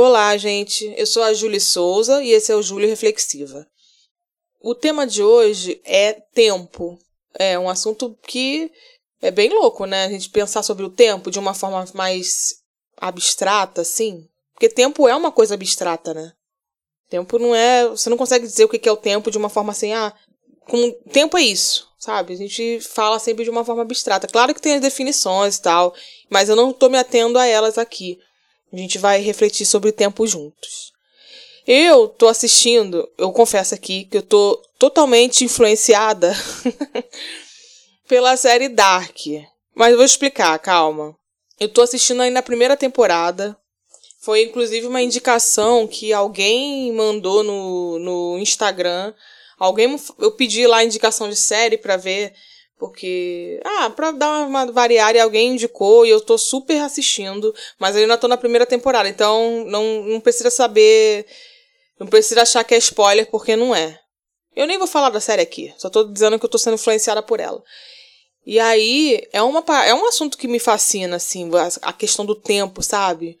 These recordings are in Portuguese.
Olá, gente. Eu sou a Julie Souza e esse é o Júlia Reflexiva. O tema de hoje é tempo. É um assunto que é bem louco, né? A gente pensar sobre o tempo de uma forma mais abstrata, assim. Porque tempo é uma coisa abstrata, né? Tempo não é. Você não consegue dizer o que é o tempo de uma forma assim, ah, com tempo é isso, sabe? A gente fala sempre de uma forma abstrata. Claro que tem as definições e tal, mas eu não tô me atendo a elas aqui. A gente vai refletir sobre o tempo juntos. Eu tô assistindo, eu confesso aqui que eu tô totalmente influenciada pela série Dark. Mas eu vou explicar, calma. Eu tô assistindo ainda a primeira temporada. Foi inclusive uma indicação que alguém mandou no, no Instagram. Alguém eu pedi lá indicação de série para ver porque, ah, pra dar uma variada, alguém indicou e eu tô super assistindo, mas eu ainda tô na primeira temporada, então não, não precisa saber, não precisa achar que é spoiler, porque não é. Eu nem vou falar da série aqui, só tô dizendo que eu tô sendo influenciada por ela. E aí, é, uma, é um assunto que me fascina, assim, a questão do tempo, sabe?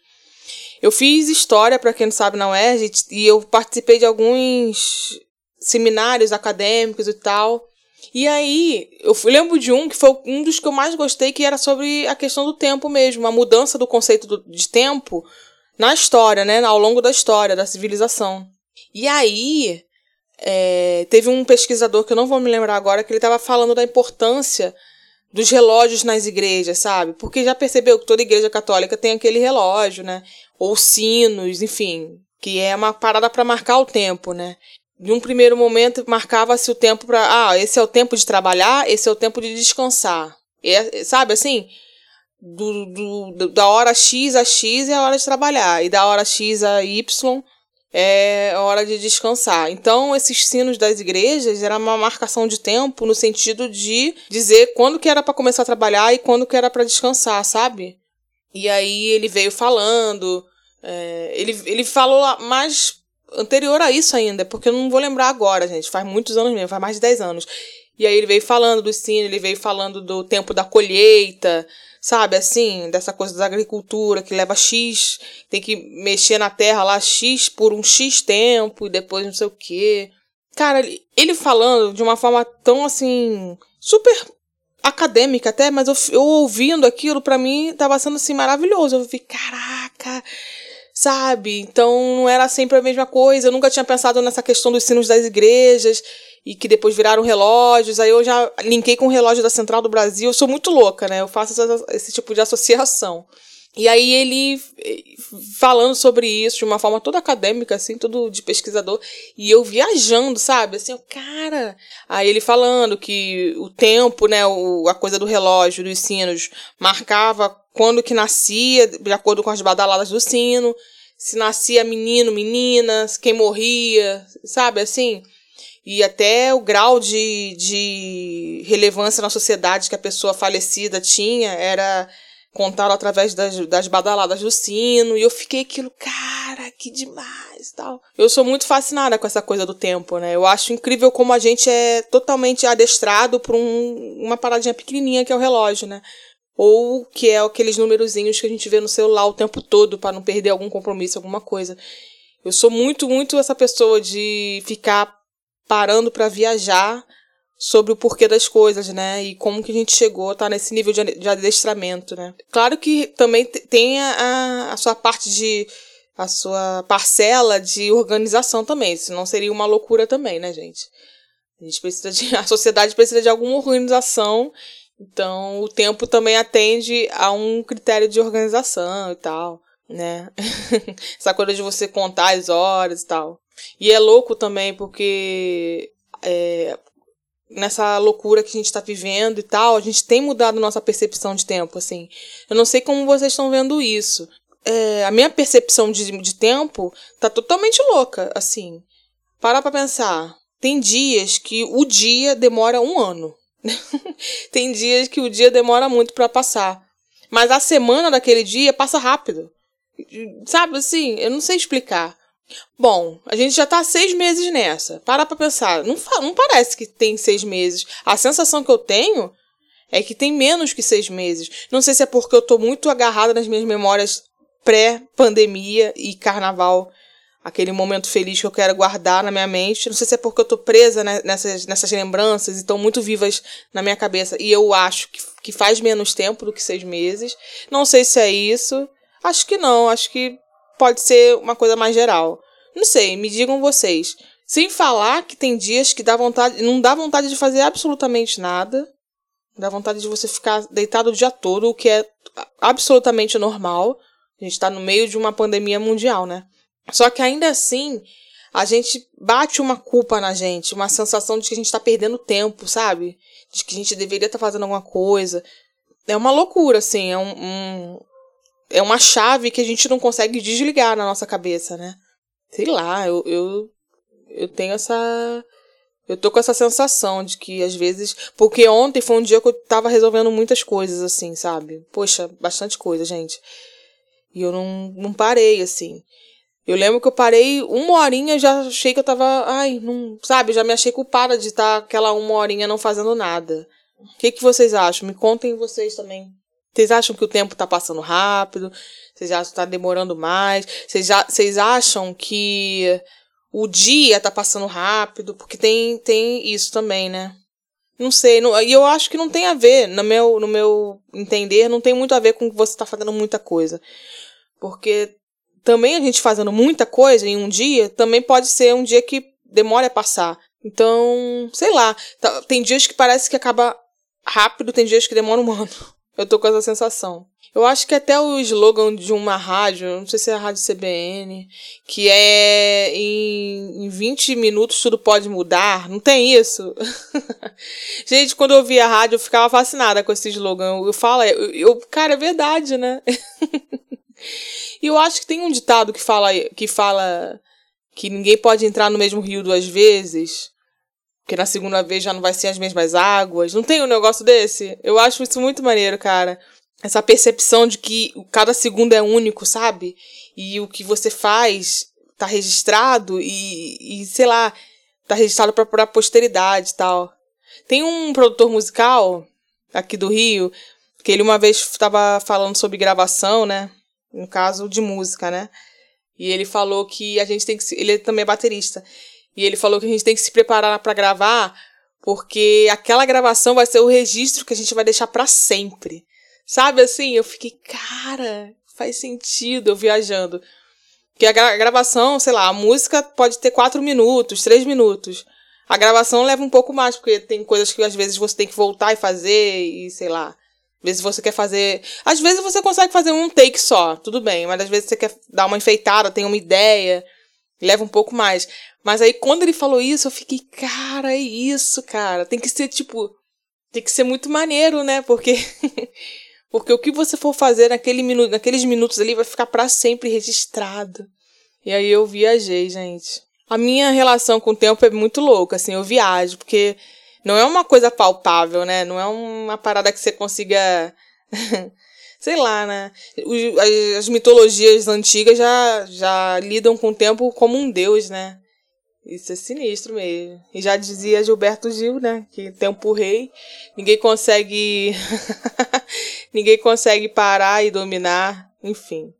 Eu fiz história, para quem não sabe, na UERJ, e eu participei de alguns seminários acadêmicos e tal. E aí, eu lembro de um que foi um dos que eu mais gostei, que era sobre a questão do tempo mesmo, a mudança do conceito do, de tempo na história, né? Ao longo da história, da civilização. E aí, é, teve um pesquisador que eu não vou me lembrar agora, que ele estava falando da importância dos relógios nas igrejas, sabe? Porque já percebeu que toda igreja católica tem aquele relógio, né? Ou sinos, enfim, que é uma parada para marcar o tempo, né? De um primeiro momento marcava-se o tempo para, ah, esse é o tempo de trabalhar, esse é o tempo de descansar. É, sabe assim? Do, do, da hora X a X é a hora de trabalhar, e da hora X a Y é a hora de descansar. Então, esses sinos das igrejas era uma marcação de tempo no sentido de dizer quando que era para começar a trabalhar e quando que era para descansar, sabe? E aí ele veio falando, é, ele, ele falou mais anterior a isso ainda, porque eu não vou lembrar agora, gente. Faz muitos anos mesmo, faz mais de 10 anos. E aí ele veio falando do sino, ele veio falando do tempo da colheita, sabe, assim, dessa coisa da agricultura que leva X, tem que mexer na terra lá X por um X tempo e depois não sei o quê. Cara, ele falando de uma forma tão assim, super acadêmica até, mas eu, eu ouvindo aquilo, para mim, tava sendo assim maravilhoso. Eu vi, caraca, sabe? Então não era sempre a mesma coisa. Eu nunca tinha pensado nessa questão dos sinos das igrejas e que depois viraram relógios. Aí eu já linkei com o relógio da Central do Brasil. Eu sou muito louca, né? Eu faço esse tipo de associação. E aí ele falando sobre isso de uma forma toda acadêmica, assim, tudo de pesquisador, e eu viajando, sabe? Assim, cara. Aí ele falando que o tempo, né, o, a coisa do relógio, dos sinos, marcava quando que nascia, de acordo com as badaladas do sino, se nascia menino, meninas, quem morria, sabe assim? E até o grau de, de relevância na sociedade que a pessoa falecida tinha era contado através das, das badaladas do sino. E eu fiquei aquilo, cara, que demais tal. Eu sou muito fascinada com essa coisa do tempo, né? Eu acho incrível como a gente é totalmente adestrado por um, uma paradinha pequenininha que é o relógio, né? ou que é aqueles numerozinhos que a gente vê no celular o tempo todo para não perder algum compromisso, alguma coisa. Eu sou muito, muito essa pessoa de ficar parando para viajar sobre o porquê das coisas, né? E como que a gente chegou a estar tá nesse nível de, de adestramento, né? Claro que também tem a, a sua parte de a sua parcela de organização também, senão seria uma loucura também, né, gente? A gente precisa de a sociedade precisa de alguma organização então, o tempo também atende a um critério de organização e tal, né? Essa coisa de você contar as horas e tal. E é louco também porque é, nessa loucura que a gente está vivendo e tal, a gente tem mudado nossa percepção de tempo, assim. Eu não sei como vocês estão vendo isso. É, a minha percepção de, de tempo tá totalmente louca, assim. Para pra pensar. Tem dias que o dia demora um ano. Tem dias que o dia demora muito para passar. Mas a semana daquele dia passa rápido. Sabe assim? Eu não sei explicar. Bom, a gente já tá seis meses nessa. Para pra pensar. Não, não parece que tem seis meses. A sensação que eu tenho é que tem menos que seis meses. Não sei se é porque eu tô muito agarrada nas minhas memórias pré-pandemia e carnaval, aquele momento feliz que eu quero guardar na minha mente. Não sei se é porque eu tô presa nessas, nessas lembranças e estão muito vivas na minha cabeça. E eu acho que, que faz menos tempo do que seis meses. Não sei se é isso. Acho que não. Acho que pode ser uma coisa mais geral. Não sei, me digam vocês. Sem falar que tem dias que dá vontade, não dá vontade de fazer absolutamente nada. Dá vontade de você ficar deitado o dia todo, o que é absolutamente normal. A gente está no meio de uma pandemia mundial, né? Só que ainda assim, a gente bate uma culpa na gente, uma sensação de que a gente está perdendo tempo, sabe? De que a gente deveria estar tá fazendo alguma coisa. É uma loucura, assim. É, um, um, é uma chave que a gente não consegue desligar na nossa cabeça, né? Sei lá, eu, eu eu tenho essa. Eu tô com essa sensação de que às vezes. Porque ontem foi um dia que eu tava resolvendo muitas coisas, assim, sabe? Poxa, bastante coisa, gente. E eu não, não parei, assim. Eu lembro que eu parei uma horinha já achei que eu tava. Ai, não. Sabe? Já me achei culpada de estar tá aquela uma horinha não fazendo nada. O que, que vocês acham? Me contem vocês também. Vocês acham que o tempo tá passando rápido? Vocês acham que tá demorando mais? Vocês, vocês acham que o dia tá passando rápido, porque tem, tem isso também, né? Não sei, não, e eu acho que não tem a ver, no meu, no meu entender, não tem muito a ver com que você tá fazendo muita coisa. Porque também a gente fazendo muita coisa em um dia, também pode ser um dia que demore a passar. Então, sei lá, tá, tem dias que parece que acaba rápido, tem dias que demora um ano. Eu tô com essa sensação. Eu acho que até o slogan de uma rádio, não sei se é a rádio CBN, que é em, em 20 minutos tudo pode mudar. Não tem isso? Gente, quando eu via a rádio, eu ficava fascinada com esse slogan. Eu falo, eu, eu cara, é verdade, né? e eu acho que tem um ditado que fala, que fala que ninguém pode entrar no mesmo rio duas vezes. Porque na segunda vez já não vai ser as mesmas águas. Não tem um negócio desse? Eu acho isso muito maneiro, cara. Essa percepção de que cada segundo é único, sabe? E o que você faz tá registrado e, e sei lá, tá registrado pra, pra posteridade e tal. Tem um produtor musical aqui do Rio que ele uma vez estava falando sobre gravação, né? No caso de música, né? E ele falou que a gente tem que. Ele também é baterista. E ele falou que a gente tem que se preparar para gravar, porque aquela gravação vai ser o registro que a gente vai deixar para sempre. Sabe assim? Eu fiquei, cara, faz sentido eu viajando. Que a gra gravação, sei lá, a música pode ter quatro minutos, três minutos. A gravação leva um pouco mais, porque tem coisas que às vezes você tem que voltar e fazer, e sei lá. Às vezes você quer fazer. Às vezes você consegue fazer um take só, tudo bem, mas às vezes você quer dar uma enfeitada, tem uma ideia, leva um pouco mais. Mas aí quando ele falou isso, eu fiquei, cara, é isso, cara. Tem que ser tipo. Tem que ser muito maneiro, né? Porque. Porque o que você for fazer naquele minuto, naqueles minutos ali vai ficar para sempre registrado. E aí eu viajei, gente. A minha relação com o tempo é muito louca, assim, eu viajo, porque não é uma coisa palpável, né? Não é uma parada que você consiga. Sei lá, né? As mitologias antigas já, já lidam com o tempo como um deus, né? Isso é sinistro mesmo. E já dizia Gilberto Gil, né? Que tempo rei, ninguém consegue. ninguém consegue parar e dominar, enfim.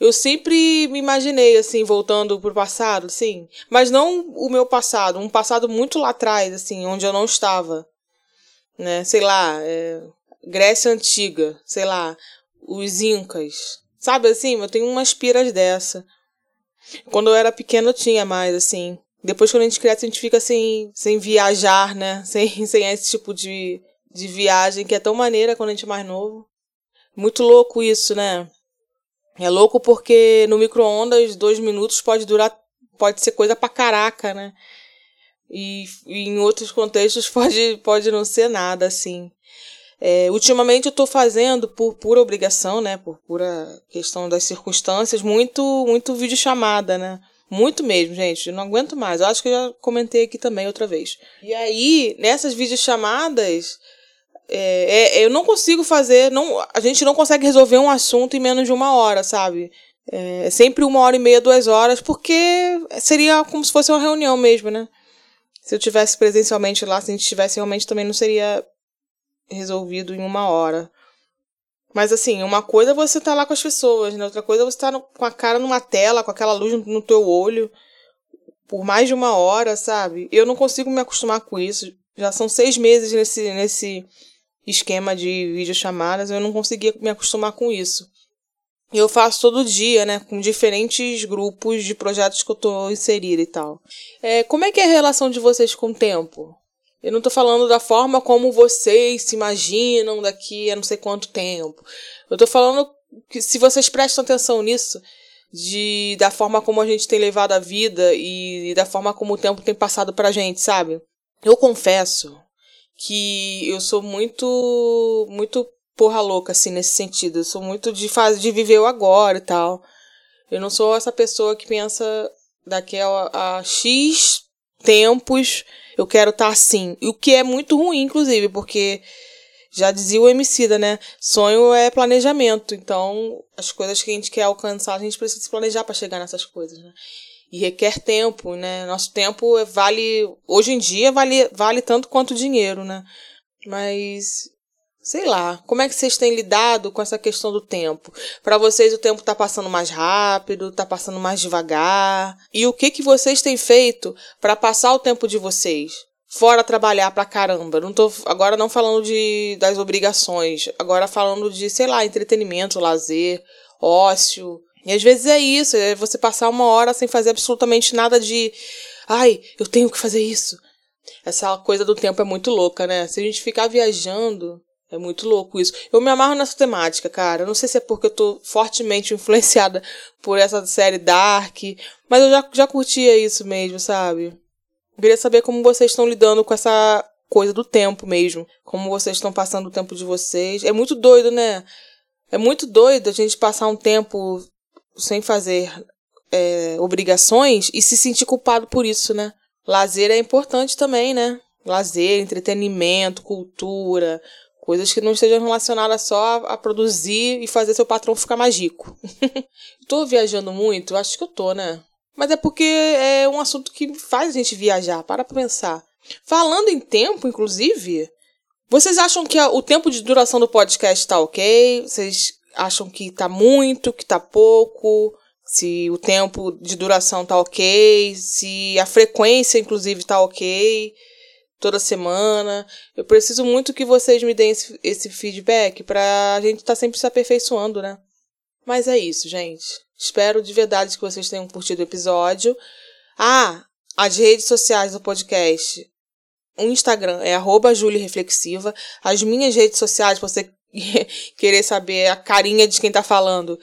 Eu sempre me imaginei, assim, voltando pro passado, sim. Mas não o meu passado, um passado muito lá atrás, assim, onde eu não estava. Né? Sei lá, é... Grécia Antiga, sei lá, os Incas. Sabe assim? Eu tenho umas piras dessa. Quando eu era pequena eu tinha mais, assim. Depois, quando a gente cresce, a gente fica sem, sem viajar, né? Sem, sem esse tipo de, de viagem que é tão maneira quando a gente é mais novo. Muito louco isso, né? É louco porque no micro-ondas, dois minutos pode durar. Pode ser coisa pra caraca, né? E, e em outros contextos pode, pode não ser nada, assim. É, ultimamente eu estou fazendo por pura obrigação, né? Por pura questão das circunstâncias, muito, muito vídeo chamada, né? Muito mesmo, gente. Não aguento mais. Eu acho que eu já comentei aqui também outra vez. E aí, nessas videochamadas, é, é, eu não consigo fazer. Não, a gente não consegue resolver um assunto em menos de uma hora, sabe? É, é sempre uma hora e meia, duas horas, porque seria como se fosse uma reunião mesmo, né? Se eu tivesse presencialmente lá, se a gente tivesse realmente também não seria resolvido em uma hora. Mas assim, uma coisa é você tá lá com as pessoas, né? Outra coisa é você tá no, com a cara numa tela, com aquela luz no, no teu olho, por mais de uma hora, sabe? Eu não consigo me acostumar com isso. Já são seis meses nesse, nesse esquema de videochamadas, eu não conseguia me acostumar com isso. E eu faço todo dia, né, com diferentes grupos de projetos que eu tô inserida e tal. É, como é que é a relação de vocês com o tempo? Eu não tô falando da forma como vocês se imaginam daqui a não sei quanto tempo. Eu tô falando que se vocês prestam atenção nisso, de da forma como a gente tem levado a vida e, e da forma como o tempo tem passado pra gente, sabe? Eu confesso que eu sou muito muito porra louca assim nesse sentido. Eu sou muito de fase de viver o agora e tal. Eu não sou essa pessoa que pensa daqui a, a X tempos eu quero estar tá assim. E o que é muito ruim, inclusive, porque já dizia o Emicida, né? Sonho é planejamento. Então, as coisas que a gente quer alcançar, a gente precisa se planejar para chegar nessas coisas, né? E requer tempo, né? Nosso tempo vale. Hoje em dia vale, vale tanto quanto dinheiro, né? Mas sei lá, como é que vocês têm lidado com essa questão do tempo? Para vocês o tempo tá passando mais rápido, tá passando mais devagar? E o que que vocês têm feito para passar o tempo de vocês? Fora trabalhar pra caramba. Não tô agora não falando de das obrigações, agora falando de, sei lá, entretenimento, lazer, ócio. E às vezes é isso, é você passar uma hora sem fazer absolutamente nada de ai, eu tenho que fazer isso. Essa coisa do tempo é muito louca, né? Se a gente ficar viajando, é muito louco isso. Eu me amarro nessa temática, cara. Não sei se é porque eu tô fortemente influenciada por essa série Dark, mas eu já, já curtia isso mesmo, sabe? Eu queria saber como vocês estão lidando com essa coisa do tempo mesmo. Como vocês estão passando o tempo de vocês. É muito doido, né? É muito doido a gente passar um tempo sem fazer é, obrigações e se sentir culpado por isso, né? Lazer é importante também, né? Lazer, entretenimento, cultura, Coisas que não estejam relacionadas só a, a produzir e fazer seu patrão ficar mais rico. tô viajando muito? Acho que eu tô, né? Mas é porque é um assunto que faz a gente viajar. Para pra pensar. Falando em tempo, inclusive, vocês acham que o tempo de duração do podcast tá ok? Vocês acham que tá muito, que tá pouco? Se o tempo de duração tá ok? Se a frequência, inclusive, tá ok? Toda semana. Eu preciso muito que vocês me deem esse, esse feedback pra gente estar tá sempre se aperfeiçoando, né? Mas é isso, gente. Espero de verdade que vocês tenham curtido o episódio. Ah, as redes sociais do podcast. O Instagram é arroba Reflexiva. As minhas redes sociais, pra você querer saber a carinha de quem tá falando,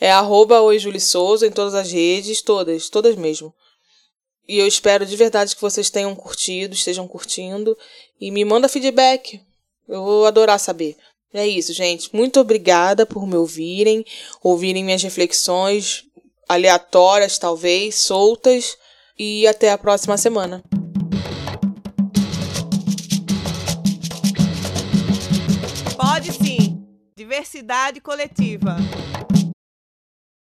é arroba Souza em todas as redes, todas, todas mesmo. E eu espero de verdade que vocês tenham curtido, estejam curtindo. E me manda feedback. Eu vou adorar saber. É isso, gente. Muito obrigada por me ouvirem, ouvirem minhas reflexões aleatórias, talvez, soltas. E até a próxima semana. Pode sim. Diversidade coletiva.